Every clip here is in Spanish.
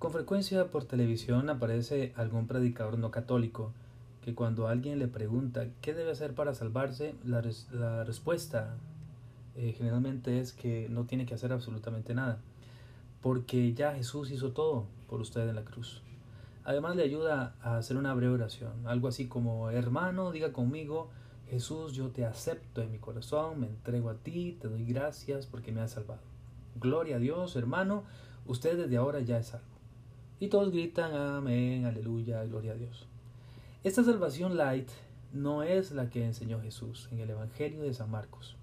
Con frecuencia por televisión aparece algún predicador no católico que cuando alguien le pregunta qué debe hacer para salvarse, la, respuesta eh, generalmente es que no tiene que hacer absolutamente nada, porque ya Jesús hizo todo por usted en la cruz. Además le ayuda a hacer una breve oración, algo así como, hermano, diga conmigo, Jesús, yo te acepto en mi corazón, me entrego a ti, te doy gracias porque me has salvado. Gloria a Dios, hermano, usted desde ahora ya es salvo. Y todos gritan amén, aleluya, gloria a Dios. Esta salvación light no es la que enseñó Jesús en el Evangelio de San Marcos.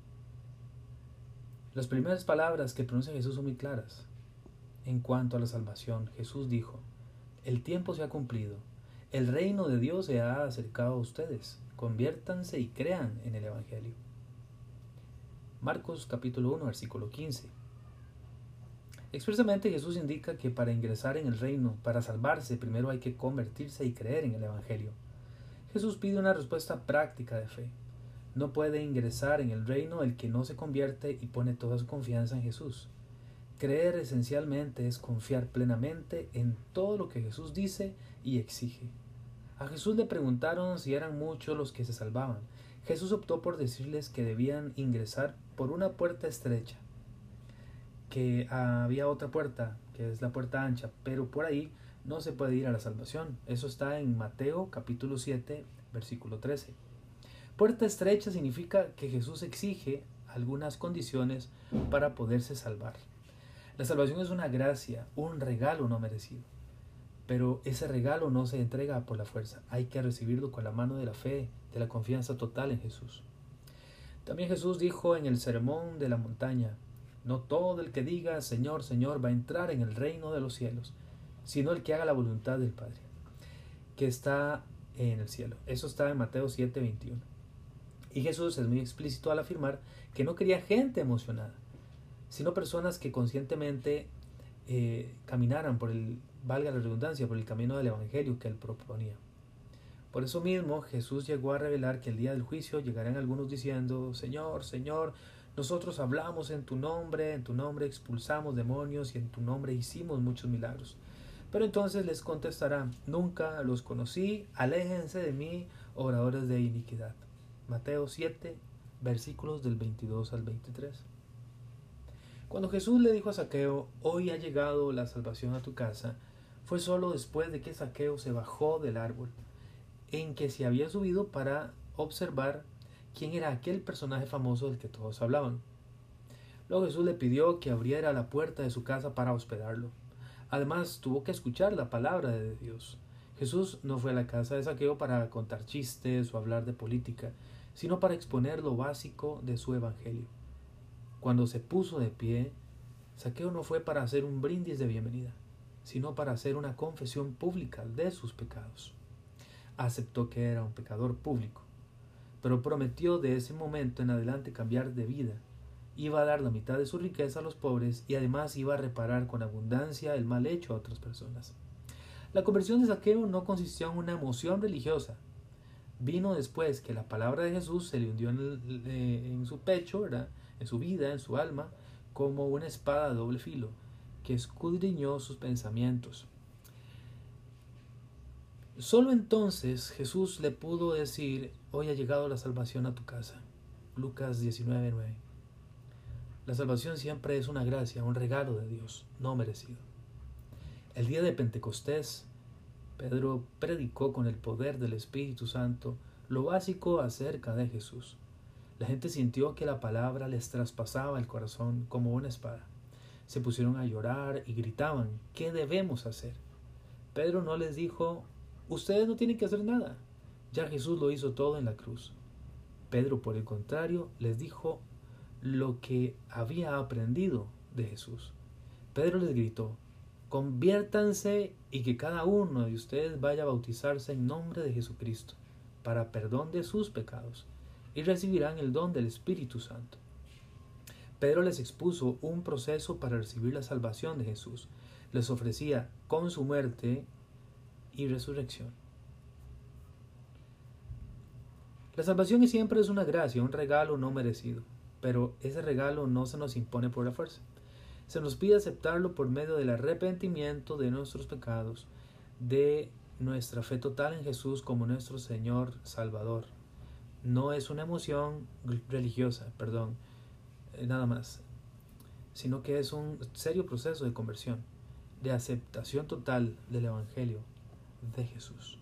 Las primeras palabras que pronuncia Jesús son muy claras. En cuanto a la salvación, Jesús dijo, el tiempo se ha cumplido, el reino de Dios se ha acercado a ustedes, conviértanse y crean en el Evangelio. Marcos capítulo 1, versículo 15. Expresamente Jesús indica que para ingresar en el reino, para salvarse, primero hay que convertirse y creer en el Evangelio. Jesús pide una respuesta práctica de fe. No puede ingresar en el reino el que no se convierte y pone toda su confianza en Jesús. Creer esencialmente es confiar plenamente en todo lo que Jesús dice y exige. A Jesús le preguntaron si eran muchos los que se salvaban. Jesús optó por decirles que debían ingresar por una puerta estrecha que había otra puerta, que es la puerta ancha, pero por ahí no se puede ir a la salvación. Eso está en Mateo capítulo 7, versículo 13. Puerta estrecha significa que Jesús exige algunas condiciones para poderse salvar. La salvación es una gracia, un regalo no merecido. Pero ese regalo no se entrega por la fuerza, hay que recibirlo con la mano de la fe, de la confianza total en Jesús. También Jesús dijo en el sermón de la montaña, no todo el que diga Señor, Señor va a entrar en el reino de los cielos, sino el que haga la voluntad del Padre, que está en el cielo. Eso está en Mateo 7, 21. Y Jesús es muy explícito al afirmar que no quería gente emocionada, sino personas que conscientemente eh, caminaran por el, valga la redundancia, por el camino del Evangelio que él proponía. Por eso mismo Jesús llegó a revelar que el día del juicio llegarán algunos diciendo, Señor, Señor, nosotros hablamos en tu nombre, en tu nombre expulsamos demonios y en tu nombre hicimos muchos milagros. Pero entonces les contestará, nunca los conocí, aléjense de mí, oradores de iniquidad. Mateo 7, versículos del 22 al 23. Cuando Jesús le dijo a Saqueo, hoy ha llegado la salvación a tu casa, fue solo después de que Saqueo se bajó del árbol, en que se había subido para observar quién era aquel personaje famoso del que todos hablaban. Luego Jesús le pidió que abriera la puerta de su casa para hospedarlo. Además, tuvo que escuchar la palabra de Dios. Jesús no fue a la casa de Saqueo para contar chistes o hablar de política, sino para exponer lo básico de su evangelio. Cuando se puso de pie, Saqueo no fue para hacer un brindis de bienvenida, sino para hacer una confesión pública de sus pecados. Aceptó que era un pecador público pero prometió de ese momento en adelante cambiar de vida. Iba a dar la mitad de su riqueza a los pobres y además iba a reparar con abundancia el mal hecho a otras personas. La conversión de Saqueo no consistió en una emoción religiosa. Vino después que la palabra de Jesús se le hundió en, eh, su pecho, en su vida, en su alma, como una espada de doble filo, que escudriñó sus pensamientos. Solo entonces Jesús le pudo decir, hoy ha llegado la salvación a tu casa. Lucas 19:9. La salvación siempre es una gracia, un regalo de Dios, no merecido. El día de Pentecostés, Pedro predicó con el poder del Espíritu Santo lo básico acerca de Jesús. La gente sintió que la palabra les traspasaba el corazón como una espada. Se pusieron a llorar y gritaban, ¿qué debemos hacer? Pedro no les dijo, Ustedes no tienen que hacer nada. Ya Jesús lo hizo todo en la cruz. Pedro, por el contrario, les dijo lo que había aprendido de Jesús. Pedro les gritó, conviértanse y que cada uno de ustedes vaya a bautizarse en nombre de Jesucristo para perdón de sus pecados y recibirán el don del Espíritu Santo. Pedro les expuso un proceso para recibir la salvación de Jesús. Les ofrecía con su muerte y resurrección. La salvación siempre es una gracia, un regalo no merecido, pero ese regalo no se nos impone por la fuerza. Se nos pide aceptarlo por medio del arrepentimiento de nuestros pecados, de nuestra fe total en Jesús como nuestro Señor Salvador. No es una emoción religiosa, perdón, eh, nada más, sino que es un serio proceso de conversión, de aceptación total del Evangelio de Jesús.